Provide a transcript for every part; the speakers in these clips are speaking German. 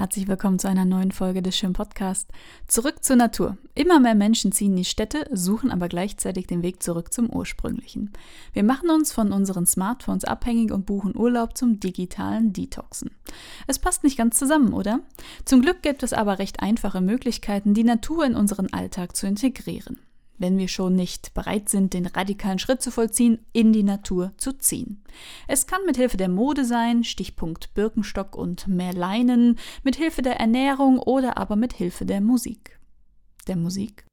Herzlich willkommen zu einer neuen Folge des Schirm Podcast. Zurück zur Natur. Immer mehr Menschen ziehen in die Städte, suchen aber gleichzeitig den Weg zurück zum Ursprünglichen. Wir machen uns von unseren Smartphones abhängig und buchen Urlaub zum digitalen Detoxen. Es passt nicht ganz zusammen, oder? Zum Glück gibt es aber recht einfache Möglichkeiten, die Natur in unseren Alltag zu integrieren wenn wir schon nicht bereit sind, den radikalen Schritt zu vollziehen, in die Natur zu ziehen. Es kann mit Hilfe der Mode sein, Stichpunkt Birkenstock und mehr Leinen, mit Hilfe der Ernährung oder aber mit Hilfe der Musik. Der Musik?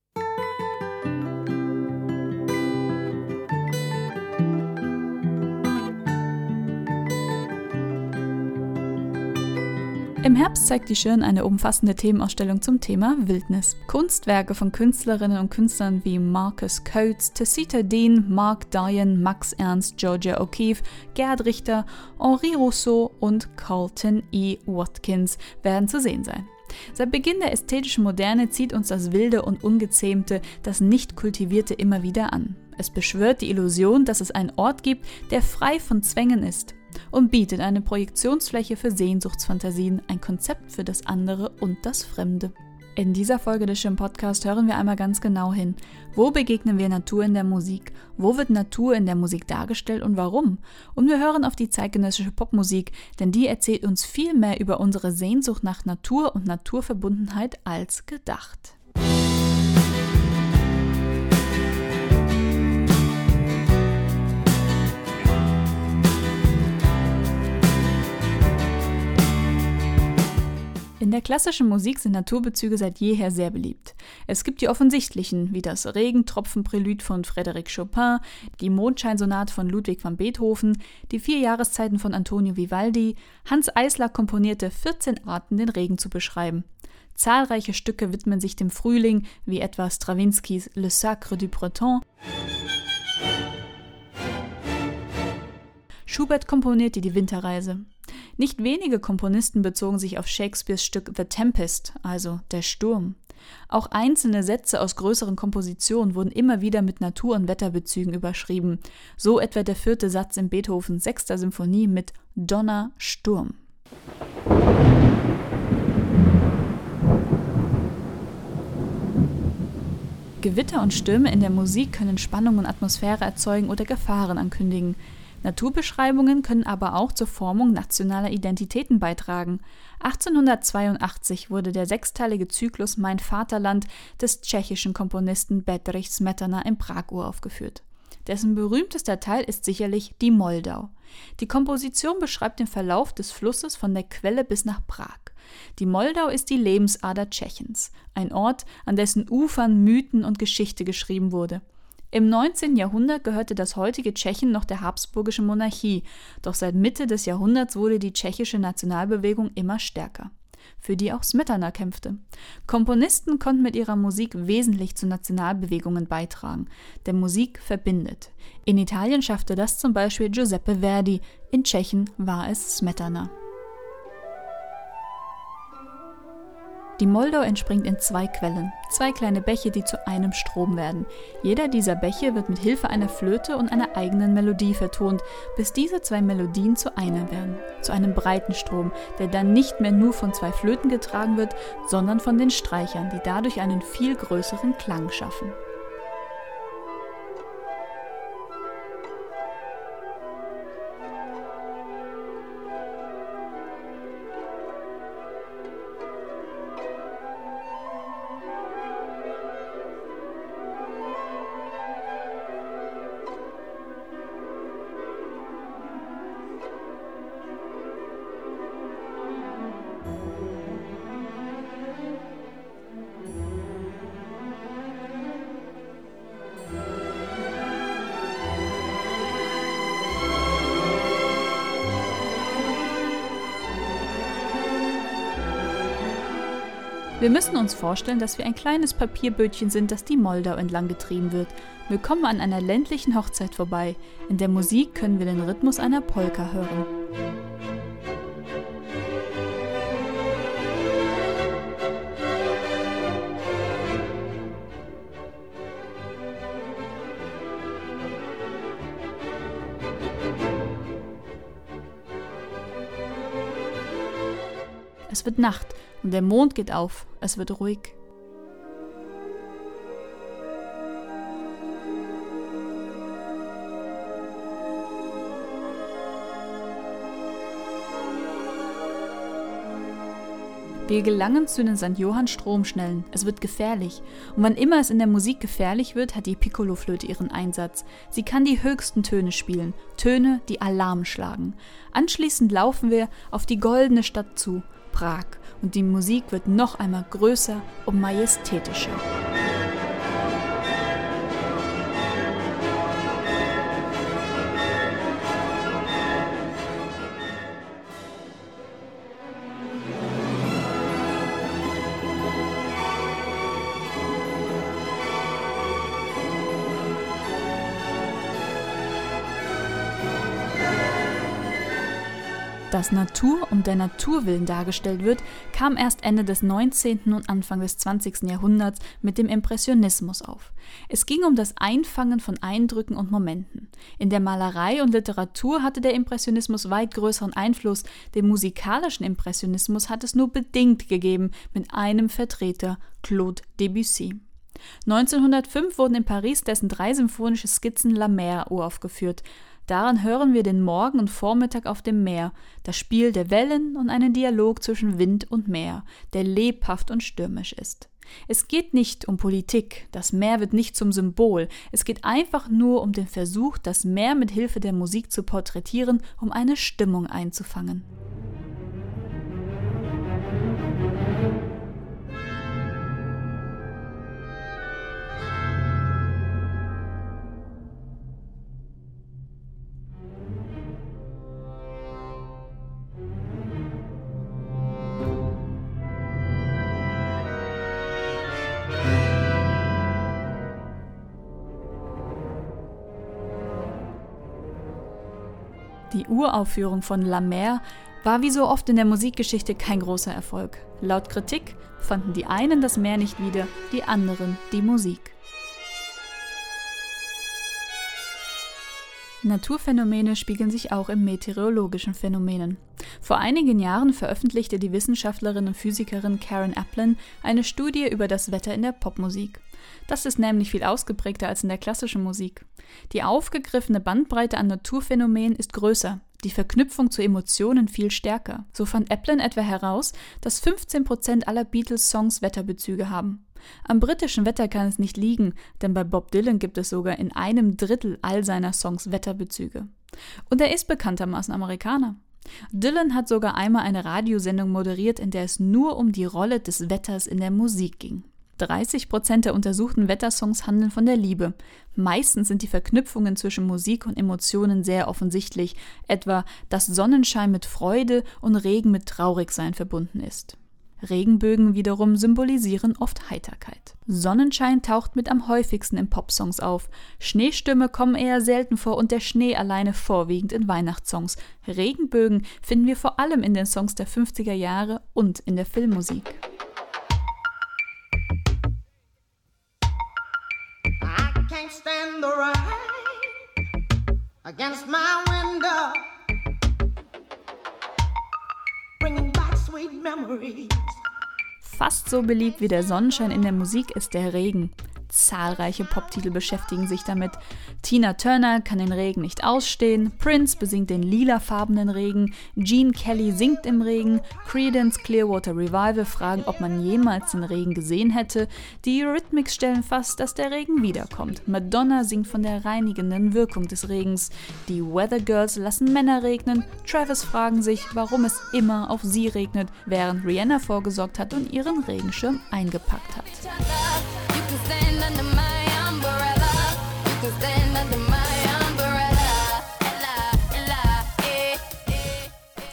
Im Herbst zeigt die Schirn eine umfassende Themenausstellung zum Thema Wildnis. Kunstwerke von Künstlerinnen und Künstlern wie Marcus Coates, Tessita Dean, Mark Diane, Max Ernst, Georgia O'Keeffe, Gerd Richter, Henri Rousseau und Carlton E. Watkins werden zu sehen sein. Seit Beginn der ästhetischen Moderne zieht uns das Wilde und Ungezähmte, das Nicht-Kultivierte immer wieder an. Es beschwört die Illusion, dass es einen Ort gibt, der frei von Zwängen ist und bietet eine Projektionsfläche für Sehnsuchtsfantasien, ein Konzept für das andere und das Fremde. In dieser Folge des Schirm Podcast hören wir einmal ganz genau hin. Wo begegnen wir Natur in der Musik? Wo wird Natur in der Musik dargestellt und warum? Und wir hören auf die zeitgenössische Popmusik, denn die erzählt uns viel mehr über unsere Sehnsucht nach Natur und Naturverbundenheit als gedacht. In der klassischen Musik sind Naturbezüge seit jeher sehr beliebt. Es gibt die offensichtlichen, wie das Regentropfenprelüt von Frédéric Chopin, die Mondscheinsonate von Ludwig van Beethoven, die vier Jahreszeiten von Antonio Vivaldi. Hans Eisler komponierte 14 Arten, den Regen zu beschreiben. Zahlreiche Stücke widmen sich dem Frühling, wie etwa Strawinskys Le Sacre du Breton. Schubert komponierte die Winterreise. Nicht wenige Komponisten bezogen sich auf Shakespeares Stück The Tempest, also der Sturm. Auch einzelne Sätze aus größeren Kompositionen wurden immer wieder mit Natur- und Wetterbezügen überschrieben, so etwa der vierte Satz in Beethovens sechster Symphonie mit Donner, Sturm. Gewitter und Stürme in der Musik können Spannung und Atmosphäre erzeugen oder Gefahren ankündigen. Naturbeschreibungen können aber auch zur Formung nationaler Identitäten beitragen. 1882 wurde der sechsteilige Zyklus Mein Vaterland des tschechischen Komponisten Bedřich Smetana in Prag uraufgeführt. Dessen berühmtester Teil ist sicherlich die Moldau. Die Komposition beschreibt den Verlauf des Flusses von der Quelle bis nach Prag. Die Moldau ist die Lebensader Tschechiens, ein Ort, an dessen Ufern Mythen und Geschichte geschrieben wurde. Im 19. Jahrhundert gehörte das heutige Tschechien noch der habsburgischen Monarchie, doch seit Mitte des Jahrhunderts wurde die tschechische Nationalbewegung immer stärker, für die auch Smetana kämpfte. Komponisten konnten mit ihrer Musik wesentlich zu Nationalbewegungen beitragen, denn Musik verbindet. In Italien schaffte das zum Beispiel Giuseppe Verdi, in Tschechien war es Smetana. Die Moldau entspringt in zwei Quellen, zwei kleine Bäche, die zu einem Strom werden. Jeder dieser Bäche wird mit Hilfe einer Flöte und einer eigenen Melodie vertont, bis diese zwei Melodien zu einer werden, zu einem breiten Strom, der dann nicht mehr nur von zwei Flöten getragen wird, sondern von den Streichern, die dadurch einen viel größeren Klang schaffen. Wir müssen uns vorstellen, dass wir ein kleines Papierbötchen sind, das die Moldau entlang getrieben wird. Wir kommen an einer ländlichen Hochzeit vorbei. In der Musik können wir den Rhythmus einer Polka hören. wird Nacht und der Mond geht auf, es wird ruhig. Wir gelangen zu den St. Johann Stromschnellen. Es wird gefährlich. Und wann immer es in der Musik gefährlich wird, hat die Piccoloflöte ihren Einsatz. Sie kann die höchsten Töne spielen, Töne, die Alarm schlagen. Anschließend laufen wir auf die goldene Stadt zu, Prag, und die Musik wird noch einmal größer und majestätischer. Dass Natur um der Natur willen dargestellt wird, kam erst Ende des 19. und Anfang des 20. Jahrhunderts mit dem Impressionismus auf. Es ging um das Einfangen von Eindrücken und Momenten. In der Malerei und Literatur hatte der Impressionismus weit größeren Einfluss, den musikalischen Impressionismus hat es nur bedingt gegeben mit einem Vertreter, Claude Debussy. 1905 wurden in Paris dessen drei symphonische Skizzen La Mer uraufgeführt. Daran hören wir den Morgen und Vormittag auf dem Meer, das Spiel der Wellen und einen Dialog zwischen Wind und Meer, der lebhaft und stürmisch ist. Es geht nicht um Politik, das Meer wird nicht zum Symbol, es geht einfach nur um den Versuch, das Meer mit Hilfe der Musik zu porträtieren, um eine Stimmung einzufangen. Die Uraufführung von La Mer war wie so oft in der Musikgeschichte kein großer Erfolg. Laut Kritik fanden die einen das Meer nicht wieder, die anderen die Musik. Naturphänomene spiegeln sich auch in meteorologischen Phänomenen. Vor einigen Jahren veröffentlichte die Wissenschaftlerin und Physikerin Karen Aplin eine Studie über das Wetter in der Popmusik. Das ist nämlich viel ausgeprägter als in der klassischen Musik. Die aufgegriffene Bandbreite an Naturphänomenen ist größer, die Verknüpfung zu Emotionen viel stärker. So fand Aplin etwa heraus, dass 15% aller Beatles-Songs Wetterbezüge haben. Am britischen Wetter kann es nicht liegen, denn bei Bob Dylan gibt es sogar in einem Drittel all seiner Songs Wetterbezüge. Und er ist bekanntermaßen Amerikaner. Dylan hat sogar einmal eine Radiosendung moderiert, in der es nur um die Rolle des Wetters in der Musik ging. 30 Prozent der untersuchten Wettersongs handeln von der Liebe. Meistens sind die Verknüpfungen zwischen Musik und Emotionen sehr offensichtlich, etwa, dass Sonnenschein mit Freude und Regen mit Traurigsein verbunden ist. Regenbögen wiederum symbolisieren oft Heiterkeit. Sonnenschein taucht mit am häufigsten in Popsongs auf. Schneestürme kommen eher selten vor und der Schnee alleine vorwiegend in Weihnachtssongs. Regenbögen finden wir vor allem in den Songs der 50er Jahre und in der Filmmusik. The rain against my window, bringing back sweet memories. Fast so beliebt wie der Sonnenschein in der Musik ist der Regen. Zahlreiche Poptitel beschäftigen sich damit. Tina Turner kann den Regen nicht ausstehen, Prince besingt den lilafarbenen Regen, Gene Kelly singt im Regen, Credence Clearwater Revival fragen, ob man jemals den Regen gesehen hätte, die Eurythmics stellen fast, dass der Regen wiederkommt. Madonna singt von der reinigenden Wirkung des Regens, die Weather Girls lassen Männer regnen, Travis fragen sich, warum es immer auf sie regnet, während Rihanna vorgesorgt hat und ihren Regenschirm eingepackt hat.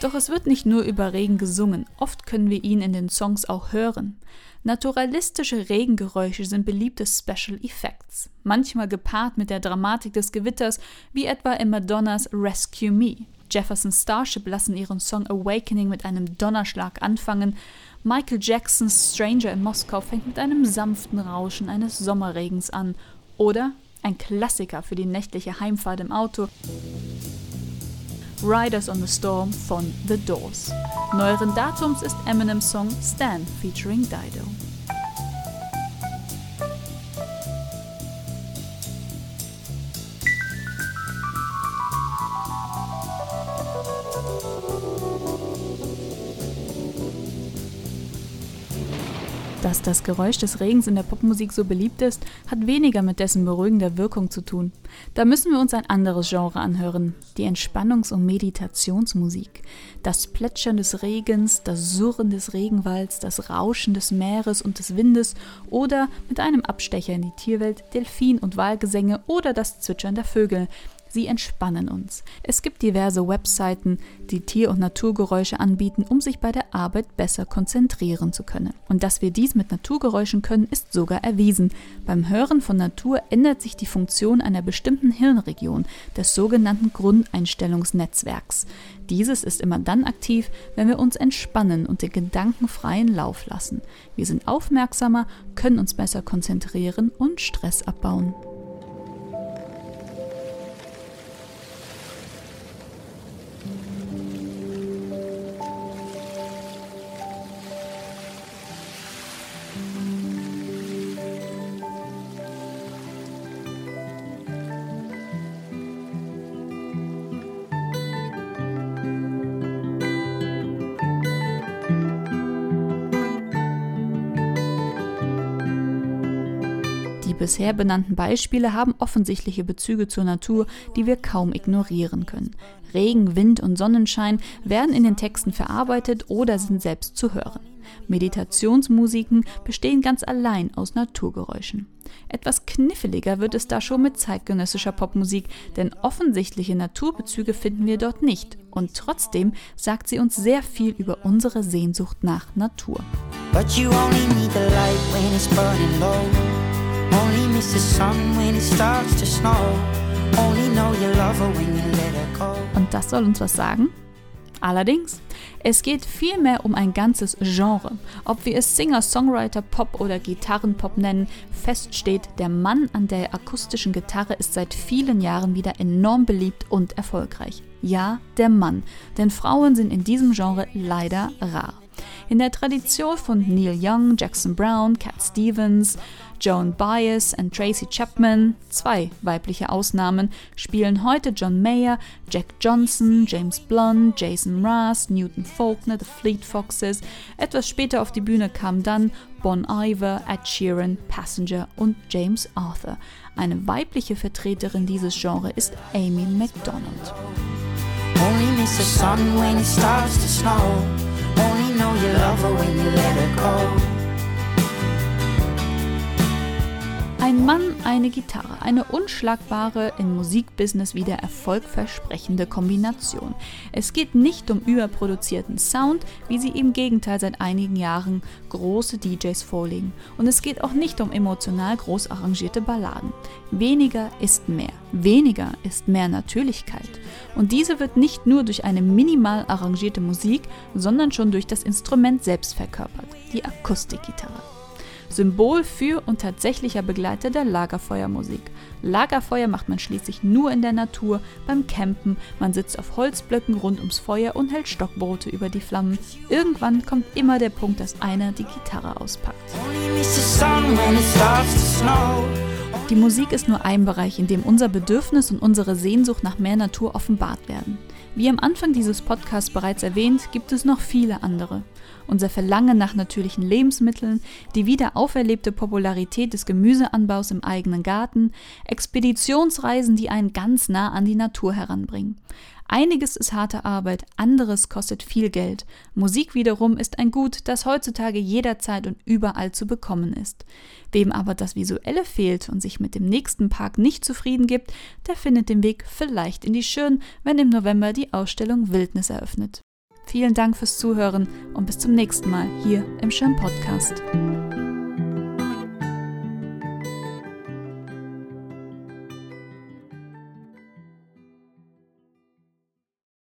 Doch es wird nicht nur über Regen gesungen, oft können wir ihn in den Songs auch hören. Naturalistische Regengeräusche sind beliebte Special Effects, manchmal gepaart mit der Dramatik des Gewitters, wie etwa in Madonnas Rescue Me. Jefferson Starship lassen ihren Song Awakening mit einem Donnerschlag anfangen. Michael Jacksons Stranger in Moskau fängt mit einem sanften Rauschen eines Sommerregens an. Oder ein Klassiker für die nächtliche Heimfahrt im Auto. Riders on the Storm von The Doors. Neueren Datums ist Eminems Song Stan featuring Dido. Dass das Geräusch des Regens in der Popmusik so beliebt ist, hat weniger mit dessen beruhigender Wirkung zu tun. Da müssen wir uns ein anderes Genre anhören, die Entspannungs- und Meditationsmusik. Das Plätschern des Regens, das Surren des Regenwalds, das Rauschen des Meeres und des Windes oder mit einem Abstecher in die Tierwelt Delfin- und Walgesänge oder das Zwitschern der Vögel. Sie entspannen uns. Es gibt diverse Webseiten, die Tier- und Naturgeräusche anbieten, um sich bei der Arbeit besser konzentrieren zu können. Und dass wir dies mit Naturgeräuschen können, ist sogar erwiesen. Beim Hören von Natur ändert sich die Funktion einer bestimmten Hirnregion, des sogenannten Grundeinstellungsnetzwerks. Dieses ist immer dann aktiv, wenn wir uns entspannen und den Gedanken freien Lauf lassen. Wir sind aufmerksamer, können uns besser konzentrieren und Stress abbauen. Die bisher benannten Beispiele haben offensichtliche Bezüge zur Natur, die wir kaum ignorieren können. Regen, Wind und Sonnenschein werden in den Texten verarbeitet oder sind selbst zu hören. Meditationsmusiken bestehen ganz allein aus Naturgeräuschen. Etwas kniffliger wird es da schon mit zeitgenössischer Popmusik, denn offensichtliche Naturbezüge finden wir dort nicht. Und trotzdem sagt sie uns sehr viel über unsere Sehnsucht nach Natur. But you only need the light when it's burning low. Only miss the sun when it starts to snow. Only know you love her when you let her go. Und das soll uns was sagen? Allerdings, es geht vielmehr um ein ganzes Genre. Ob wir es Singer, Songwriter, Pop oder Gitarrenpop nennen, fest steht, der Mann an der akustischen Gitarre ist seit vielen Jahren wieder enorm beliebt und erfolgreich. Ja, der Mann, denn Frauen sind in diesem Genre leider rar. In der Tradition von Neil Young, Jackson Brown, Cat Stevens, Joan Baez und Tracy Chapman, zwei weibliche Ausnahmen, spielen heute John Mayer, Jack Johnson, James Blunt, Jason Mraz, Newton Faulkner, The Fleet Foxes. Etwas später auf die Bühne kamen dann Bon Iver, Ed Sheeran, Passenger und James Arthur. Eine weibliche Vertreterin dieses Genres ist Amy MacDonald. Only miss the sun when it starts to snow. Only know you love her when you let her go. Ein Mann, eine Gitarre, eine unschlagbare, im Musikbusiness wieder erfolgversprechende Kombination. Es geht nicht um überproduzierten Sound, wie sie im Gegenteil seit einigen Jahren große DJs vorlegen. Und es geht auch nicht um emotional groß arrangierte Balladen. Weniger ist mehr. Weniger ist mehr Natürlichkeit. Und diese wird nicht nur durch eine minimal arrangierte Musik, sondern schon durch das Instrument selbst verkörpert, die Akustikgitarre. Symbol für und tatsächlicher Begleiter der Lagerfeuermusik. Lagerfeuer macht man schließlich nur in der Natur, beim Campen, man sitzt auf Holzblöcken rund ums Feuer und hält Stockbrote über die Flammen. Irgendwann kommt immer der Punkt, dass einer die Gitarre auspackt. Die Musik ist nur ein Bereich, in dem unser Bedürfnis und unsere Sehnsucht nach mehr Natur offenbart werden. Wie am Anfang dieses Podcasts bereits erwähnt, gibt es noch viele andere unser Verlangen nach natürlichen Lebensmitteln, die wieder auferlebte Popularität des Gemüseanbaus im eigenen Garten, Expeditionsreisen, die einen ganz nah an die Natur heranbringen. Einiges ist harte Arbeit, anderes kostet viel Geld. Musik wiederum ist ein Gut, das heutzutage jederzeit und überall zu bekommen ist. Wem aber das Visuelle fehlt und sich mit dem nächsten Park nicht zufrieden gibt, der findet den Weg vielleicht in die Schirn, wenn im November die Ausstellung Wildnis eröffnet. Vielen Dank fürs Zuhören und bis zum nächsten Mal hier im Schirm Podcast.